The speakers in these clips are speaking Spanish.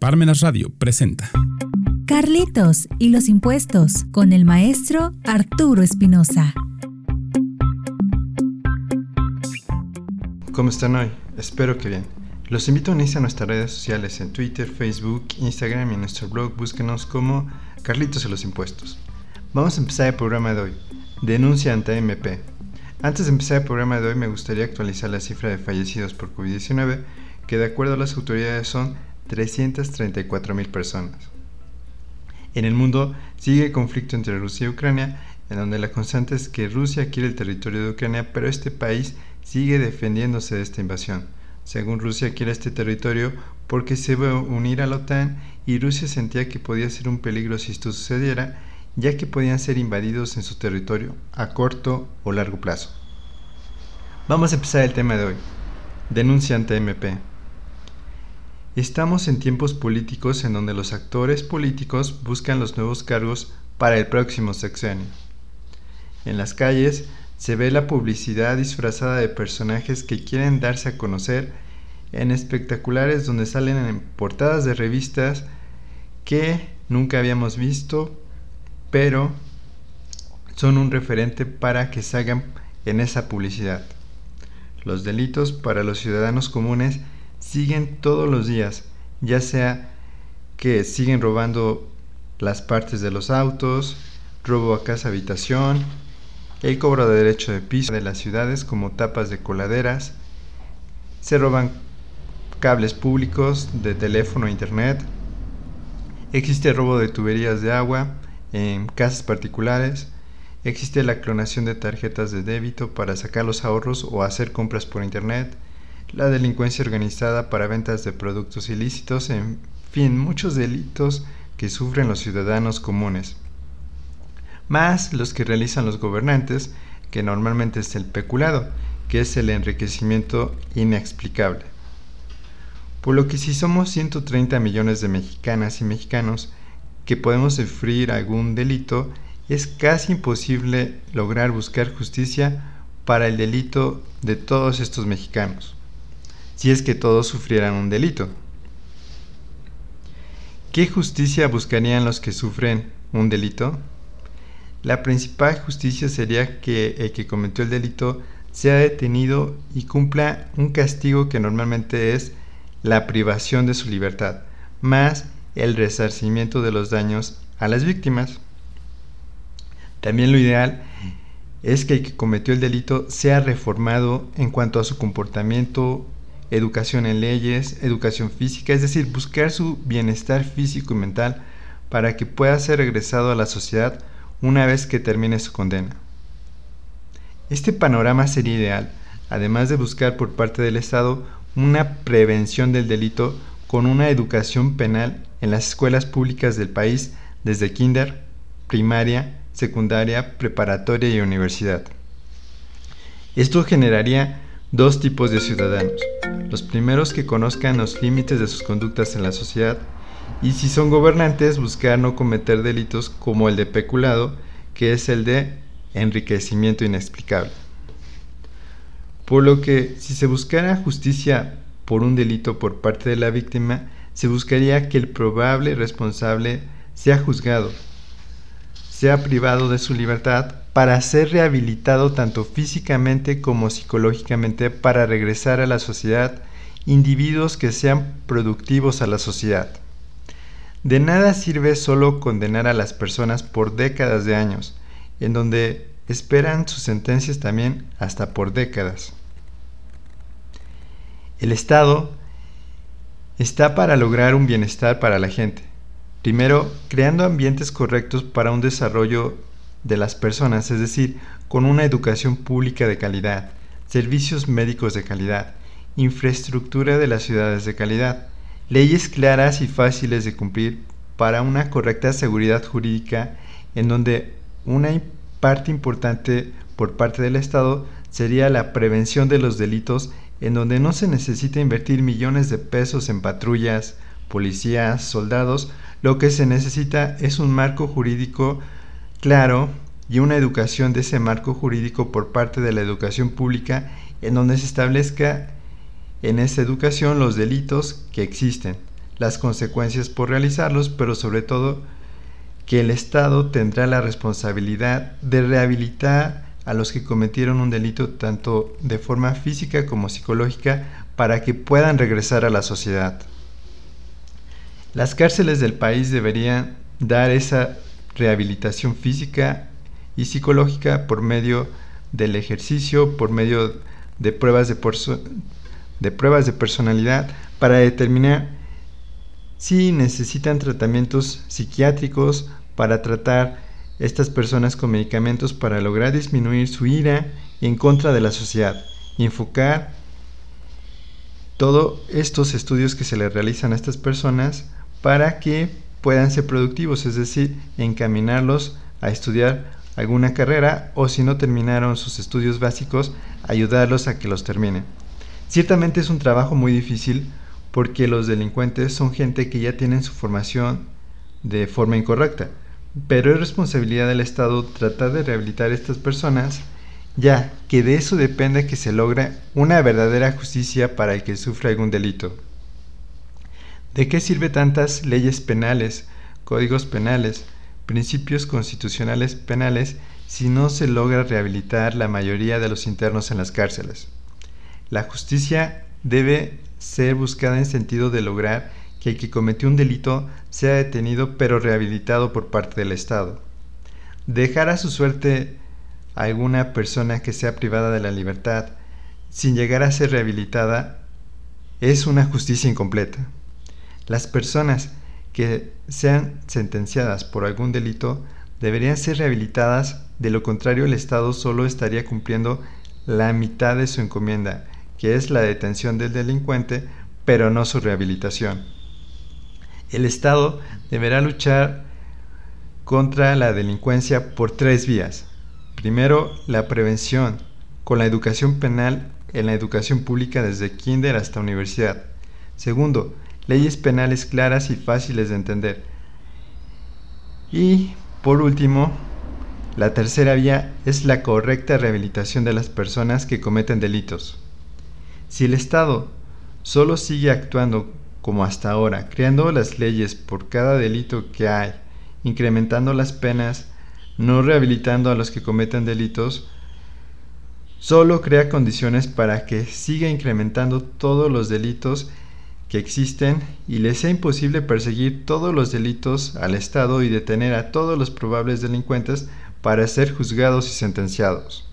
Parmenas Radio presenta Carlitos y los impuestos con el maestro Arturo Espinosa. ¿Cómo están hoy? Espero que bien. Los invito a unirse a nuestras redes sociales en Twitter, Facebook, Instagram y en nuestro blog. Búsquenos como Carlitos y los impuestos. Vamos a empezar el programa de hoy. Denuncia ante MP. Antes de empezar el programa de hoy me gustaría actualizar la cifra de fallecidos por COVID-19, que de acuerdo a las autoridades son 334 mil personas. En el mundo sigue el conflicto entre Rusia y Ucrania, en donde la constante es que Rusia quiere el territorio de Ucrania, pero este país sigue defendiéndose de esta invasión. Según Rusia quiere este territorio porque se va a unir a la OTAN y Rusia sentía que podía ser un peligro si esto sucediera, ya que podían ser invadidos en su territorio a corto o largo plazo. Vamos a empezar el tema de hoy. Denuncia ante MP. Estamos en tiempos políticos en donde los actores políticos buscan los nuevos cargos para el próximo sexenio. En las calles se ve la publicidad disfrazada de personajes que quieren darse a conocer en espectaculares donde salen en portadas de revistas que nunca habíamos visto, pero son un referente para que salgan en esa publicidad. Los delitos para los ciudadanos comunes siguen todos los días, ya sea que siguen robando las partes de los autos, robo a casa habitación, el cobro de derecho de piso de las ciudades como tapas de coladeras, se roban cables públicos de teléfono e internet, existe robo de tuberías de agua en casas particulares, existe la clonación de tarjetas de débito para sacar los ahorros o hacer compras por internet, la delincuencia organizada para ventas de productos ilícitos, en fin, muchos delitos que sufren los ciudadanos comunes, más los que realizan los gobernantes, que normalmente es el peculado, que es el enriquecimiento inexplicable. Por lo que si somos 130 millones de mexicanas y mexicanos que podemos sufrir algún delito, es casi imposible lograr buscar justicia para el delito de todos estos mexicanos si es que todos sufrieran un delito. ¿Qué justicia buscarían los que sufren un delito? La principal justicia sería que el que cometió el delito sea detenido y cumpla un castigo que normalmente es la privación de su libertad, más el resarcimiento de los daños a las víctimas. También lo ideal es que el que cometió el delito sea reformado en cuanto a su comportamiento educación en leyes, educación física, es decir, buscar su bienestar físico y mental para que pueda ser regresado a la sociedad una vez que termine su condena. Este panorama sería ideal, además de buscar por parte del Estado una prevención del delito con una educación penal en las escuelas públicas del país desde kinder, primaria, secundaria, preparatoria y universidad. Esto generaría dos tipos de ciudadanos. Los primeros que conozcan los límites de sus conductas en la sociedad y si son gobernantes buscar no cometer delitos como el de peculado, que es el de enriquecimiento inexplicable. Por lo que si se buscara justicia por un delito por parte de la víctima, se buscaría que el probable responsable sea juzgado, sea privado de su libertad para ser rehabilitado tanto físicamente como psicológicamente para regresar a la sociedad individuos que sean productivos a la sociedad. De nada sirve solo condenar a las personas por décadas de años, en donde esperan sus sentencias también hasta por décadas. El Estado está para lograr un bienestar para la gente. Primero, creando ambientes correctos para un desarrollo de las personas, es decir, con una educación pública de calidad, servicios médicos de calidad, infraestructura de las ciudades de calidad, leyes claras y fáciles de cumplir para una correcta seguridad jurídica en donde una parte importante por parte del Estado sería la prevención de los delitos en donde no se necesita invertir millones de pesos en patrullas, policías, soldados, lo que se necesita es un marco jurídico claro y una educación de ese marco jurídico por parte de la educación pública en donde se establezca en esa educación los delitos que existen, las consecuencias por realizarlos, pero sobre todo que el Estado tendrá la responsabilidad de rehabilitar a los que cometieron un delito tanto de forma física como psicológica para que puedan regresar a la sociedad. Las cárceles del país deberían dar esa rehabilitación física y psicológica por medio del ejercicio, por medio de pruebas de, pruebas de personalidad para determinar si necesitan tratamientos psiquiátricos para tratar estas personas con medicamentos para lograr disminuir su ira en contra de la sociedad enfocar todos estos estudios que se le realizan a estas personas para que puedan ser productivos, es decir, encaminarlos a estudiar alguna carrera o si no terminaron sus estudios básicos, ayudarlos a que los terminen. Ciertamente es un trabajo muy difícil porque los delincuentes son gente que ya tienen su formación de forma incorrecta, pero es responsabilidad del Estado tratar de rehabilitar a estas personas, ya que de eso depende que se logre una verdadera justicia para el que sufra algún delito. ¿De qué sirve tantas leyes penales, códigos penales, principios constitucionales penales si no se logra rehabilitar la mayoría de los internos en las cárceles. La justicia debe ser buscada en sentido de lograr que el que cometió un delito sea detenido pero rehabilitado por parte del Estado. Dejar a su suerte a alguna persona que sea privada de la libertad sin llegar a ser rehabilitada es una justicia incompleta. Las personas que sean sentenciadas por algún delito deberían ser rehabilitadas, de lo contrario el Estado solo estaría cumpliendo la mitad de su encomienda, que es la detención del delincuente, pero no su rehabilitación. El Estado deberá luchar contra la delincuencia por tres vías. Primero, la prevención, con la educación penal en la educación pública desde kinder hasta universidad. Segundo, leyes penales claras y fáciles de entender. Y, por último, la tercera vía es la correcta rehabilitación de las personas que cometen delitos. Si el Estado solo sigue actuando como hasta ahora, creando las leyes por cada delito que hay, incrementando las penas, no rehabilitando a los que cometen delitos, solo crea condiciones para que siga incrementando todos los delitos que existen y les sea imposible perseguir todos los delitos al Estado y detener a todos los probables delincuentes para ser juzgados y sentenciados.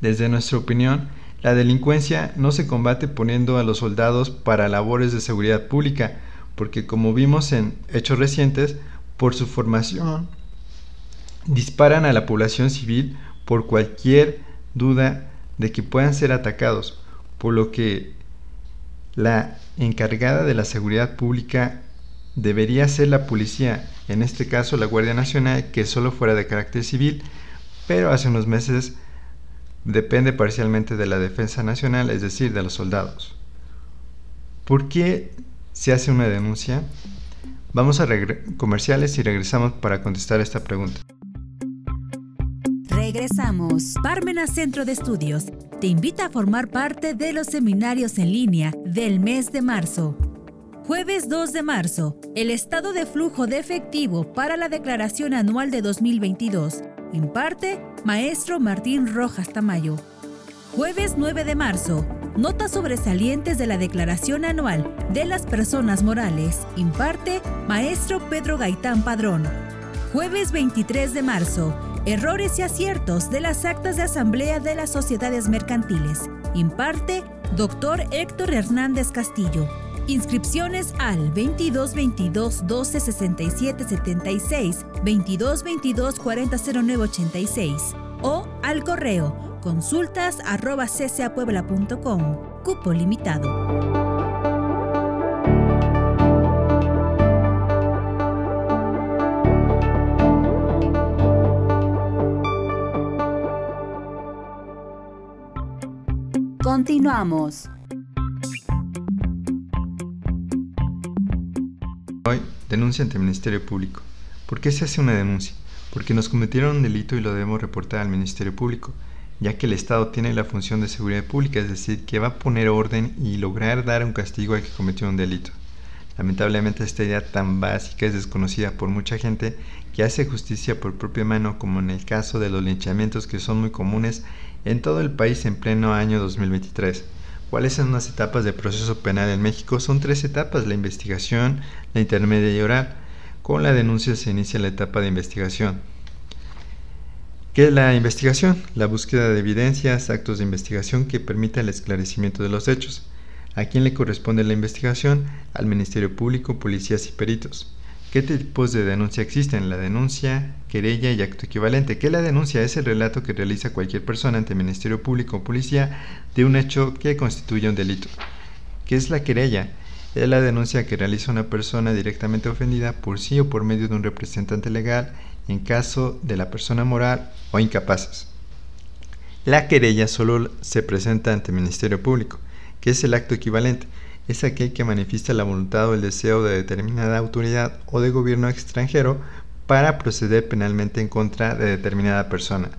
Desde nuestra opinión, la delincuencia no se combate poniendo a los soldados para labores de seguridad pública, porque como vimos en hechos recientes, por su formación, disparan a la población civil por cualquier duda de que puedan ser atacados, por lo que la encargada de la seguridad pública debería ser la policía, en este caso la Guardia Nacional, que solo fuera de carácter civil, pero hace unos meses depende parcialmente de la Defensa Nacional, es decir, de los soldados. ¿Por qué se hace una denuncia? Vamos a comerciales y regresamos para contestar esta pregunta. Regresamos. Parmena Centro de Estudios te invita a formar parte de los seminarios en línea del mes de marzo. Jueves 2 de marzo, el estado de flujo de efectivo para la declaración anual de 2022. Imparte Maestro Martín Rojas Tamayo. Jueves 9 de marzo, notas sobresalientes de la declaración anual de las personas morales. Imparte Maestro Pedro Gaitán Padrón. Jueves 23 de marzo, Errores y aciertos de las actas de asamblea de las sociedades mercantiles. Imparte Dr. Héctor Hernández Castillo. Inscripciones al 22 22 12 67 76, 22 22 40 09 86 o al correo consultas arroba ccapuebla.com. Cupo limitado. Continuamos. Hoy denuncia ante el Ministerio Público. ¿Por qué se hace una denuncia? Porque nos cometieron un delito y lo debemos reportar al Ministerio Público, ya que el Estado tiene la función de seguridad pública, es decir, que va a poner orden y lograr dar un castigo al que cometió un delito. Lamentablemente esta idea tan básica es desconocida por mucha gente que hace justicia por propia mano como en el caso de los linchamientos que son muy comunes en todo el país en pleno año 2023. ¿Cuáles son las etapas del proceso penal en México? Son tres etapas, la investigación, la intermedia y oral. Con la denuncia se inicia la etapa de investigación. ¿Qué es la investigación? La búsqueda de evidencias, actos de investigación que permita el esclarecimiento de los hechos. ¿A quién le corresponde la investigación? Al Ministerio Público, policías y peritos. ¿Qué tipos de denuncia existen? La denuncia, querella y acto equivalente. ¿Qué es la denuncia? Es el relato que realiza cualquier persona ante el Ministerio Público o Policía de un hecho que constituye un delito. ¿Qué es la querella? Es la denuncia que realiza una persona directamente ofendida por sí o por medio de un representante legal en caso de la persona moral o incapaces. La querella solo se presenta ante el Ministerio Público, es el acto equivalente es aquel que manifiesta la voluntad o el deseo de determinada autoridad o de gobierno extranjero para proceder penalmente en contra de determinada persona.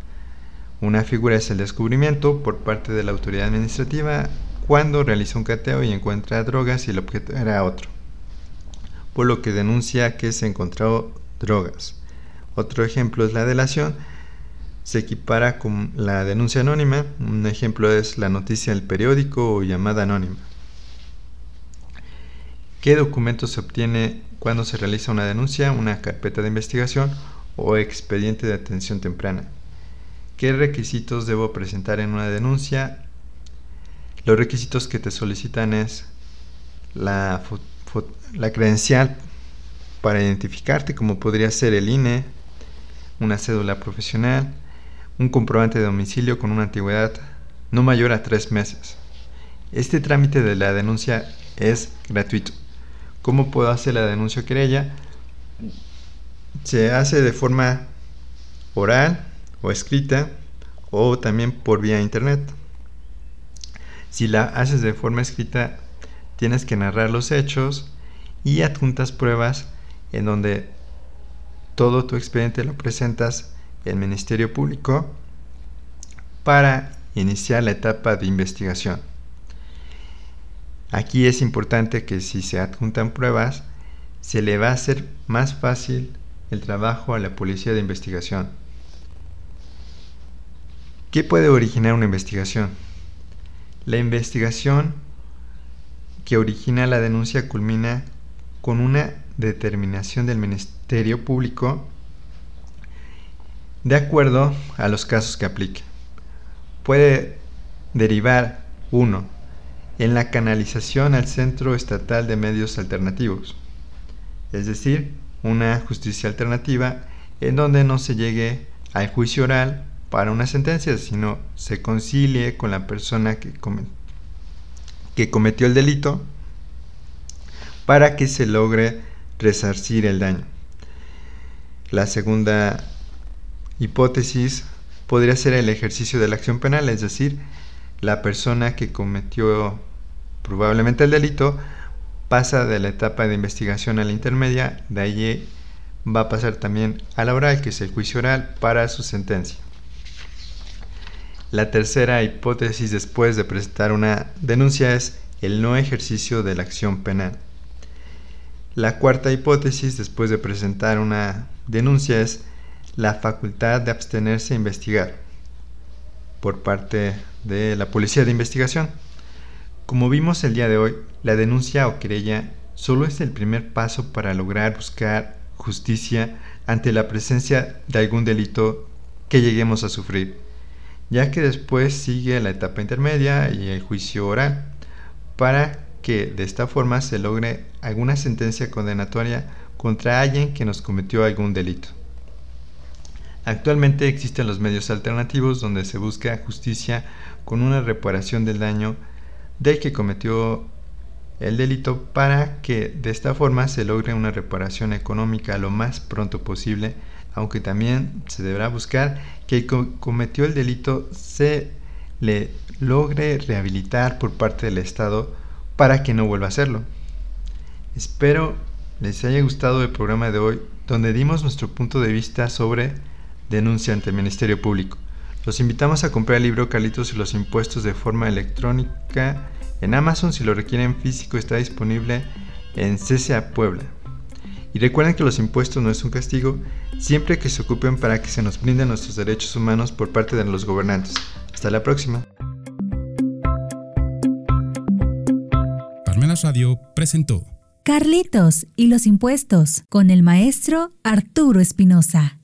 Una figura es el descubrimiento por parte de la autoridad administrativa cuando realiza un cateo y encuentra drogas y el objeto era otro, por lo que denuncia que se encontró drogas. Otro ejemplo es la delación, se equipara con la denuncia anónima, un ejemplo es la noticia del periódico o llamada anónima. ¿Qué documento se obtiene cuando se realiza una denuncia, una carpeta de investigación o expediente de atención temprana? ¿Qué requisitos debo presentar en una denuncia? Los requisitos que te solicitan es la, la credencial para identificarte, como podría ser el INE, una cédula profesional, un comprobante de domicilio con una antigüedad no mayor a tres meses. Este trámite de la denuncia es gratuito. ¿Cómo puedo hacer la denuncia querella? Se hace de forma oral o escrita o también por vía internet. Si la haces de forma escrita, tienes que narrar los hechos y adjuntas pruebas en donde todo tu expediente lo presentas el Ministerio Público para iniciar la etapa de investigación. Aquí es importante que si se adjuntan pruebas, se le va a hacer más fácil el trabajo a la policía de investigación. ¿Qué puede originar una investigación? La investigación que origina la denuncia culmina con una determinación del Ministerio Público de acuerdo a los casos que aplique. Puede derivar, uno, en la canalización al Centro Estatal de Medios Alternativos, es decir, una justicia alternativa en donde no se llegue al juicio oral para una sentencia, sino se concilie con la persona que, que cometió el delito para que se logre resarcir el daño. La segunda hipótesis podría ser el ejercicio de la acción penal, es decir, la persona que cometió probablemente el delito, pasa de la etapa de investigación a la intermedia, de allí va a pasar también a la oral, que es el juicio oral, para su sentencia. La tercera hipótesis después de presentar una denuncia es el no ejercicio de la acción penal. La cuarta hipótesis después de presentar una denuncia es la facultad de abstenerse a investigar por parte de la policía de investigación. Como vimos el día de hoy, la denuncia o querella solo es el primer paso para lograr buscar justicia ante la presencia de algún delito que lleguemos a sufrir, ya que después sigue la etapa intermedia y el juicio oral, para que de esta forma se logre alguna sentencia condenatoria contra alguien que nos cometió algún delito. Actualmente existen los medios alternativos donde se busca justicia con una reparación del daño del que cometió el delito para que de esta forma se logre una reparación económica lo más pronto posible, aunque también se deberá buscar que el que cometió el delito se le logre rehabilitar por parte del Estado para que no vuelva a hacerlo. Espero les haya gustado el programa de hoy donde dimos nuestro punto de vista sobre denuncia ante el Ministerio Público. Los invitamos a comprar el libro Calitos y los impuestos de forma electrónica en Amazon. Si lo requieren físico está disponible en CCA Puebla. Y recuerden que los impuestos no es un castigo, siempre que se ocupen para que se nos brinden nuestros derechos humanos por parte de los gobernantes. Hasta la próxima. Parmenas Radio presentó Carlitos y los impuestos con el maestro Arturo Espinosa.